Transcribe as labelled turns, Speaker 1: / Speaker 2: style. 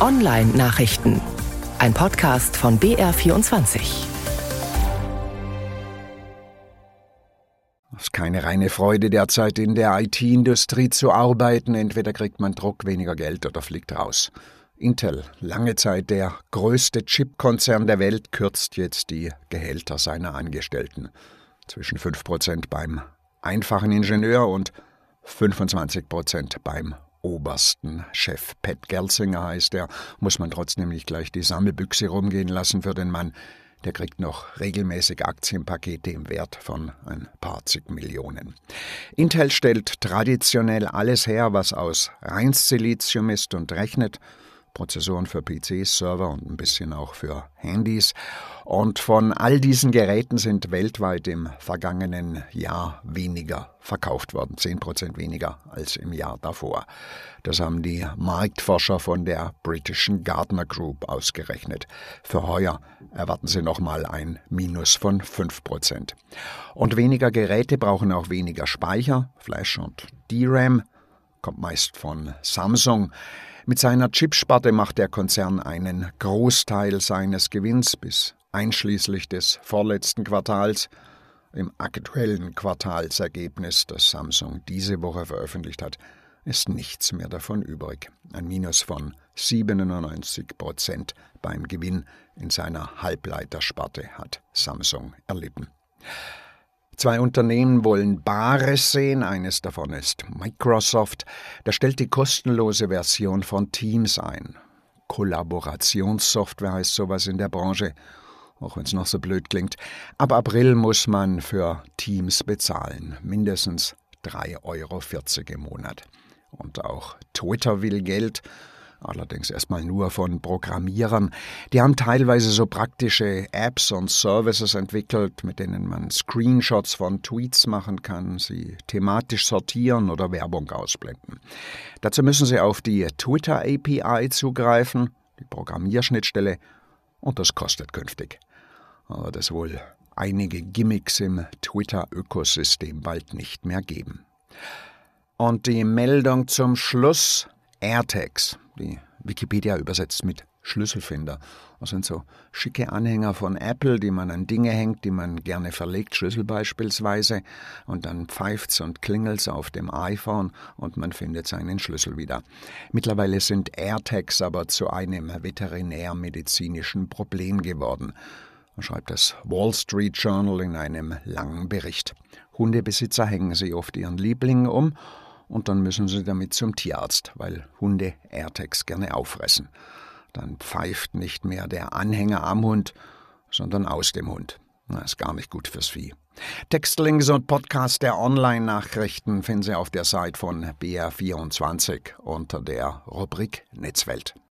Speaker 1: Online-Nachrichten. Ein Podcast von BR24.
Speaker 2: Es ist keine reine Freude derzeit in der IT-Industrie zu arbeiten. Entweder kriegt man Druck, weniger Geld oder fliegt raus. Intel, lange Zeit der größte Chipkonzern der Welt, kürzt jetzt die Gehälter seiner Angestellten. Zwischen 5% beim einfachen Ingenieur und 25% beim obersten Chef. Pat Gelsinger heißt er, muss man trotzdem nicht gleich die Sammelbüchse rumgehen lassen für den Mann. Der kriegt noch regelmäßig Aktienpakete im Wert von ein paar zig Millionen. Intel stellt traditionell alles her, was aus Reinsilizium ist und rechnet Prozessoren für PCs, Server und ein bisschen auch für Handys. Und von all diesen Geräten sind weltweit im vergangenen Jahr weniger verkauft worden, 10% weniger als im Jahr davor. Das haben die Marktforscher von der britischen Gardner Group ausgerechnet. Für heuer erwarten sie nochmal ein Minus von 5%. Und weniger Geräte brauchen auch weniger Speicher, Flash und DRAM, kommt meist von Samsung. Mit seiner Chipsparte macht der Konzern einen Großteil seines Gewinns bis einschließlich des vorletzten Quartals. Im aktuellen Quartalsergebnis, das Samsung diese Woche veröffentlicht hat, ist nichts mehr davon übrig. Ein Minus von 97 Prozent beim Gewinn in seiner Halbleitersparte hat Samsung erlitten. Zwei Unternehmen wollen Bares sehen. Eines davon ist Microsoft. Da stellt die kostenlose Version von Teams ein. Kollaborationssoftware heißt sowas in der Branche, auch wenn es noch so blöd klingt. Ab April muss man für Teams bezahlen. Mindestens 3,40 Euro im Monat. Und auch Twitter will Geld allerdings erstmal nur von Programmierern. Die haben teilweise so praktische Apps und Services entwickelt, mit denen man Screenshots von Tweets machen kann, sie thematisch sortieren oder Werbung ausblenden. Dazu müssen sie auf die Twitter API zugreifen, die Programmierschnittstelle, und das kostet künftig. Aber das wohl einige Gimmicks im Twitter-Ökosystem bald nicht mehr geben. Und die Meldung zum Schluss AirTags, die Wikipedia übersetzt mit Schlüsselfinder. Das sind so schicke Anhänger von Apple, die man an Dinge hängt, die man gerne verlegt, Schlüssel beispielsweise, und dann pfeift's und klingelt's auf dem iPhone und man findet seinen Schlüssel wieder. Mittlerweile sind AirTags aber zu einem veterinärmedizinischen Problem geworden, schreibt das Wall Street Journal in einem langen Bericht. Hundebesitzer hängen sie oft ihren Lieblingen um und dann müssen sie damit zum Tierarzt, weil Hunde AirTags gerne auffressen. Dann pfeift nicht mehr der Anhänger am Hund, sondern aus dem Hund. Das ist gar nicht gut fürs Vieh. Textlinks und Podcast der Online-Nachrichten finden Sie auf der Seite von BR24 unter der Rubrik Netzwelt.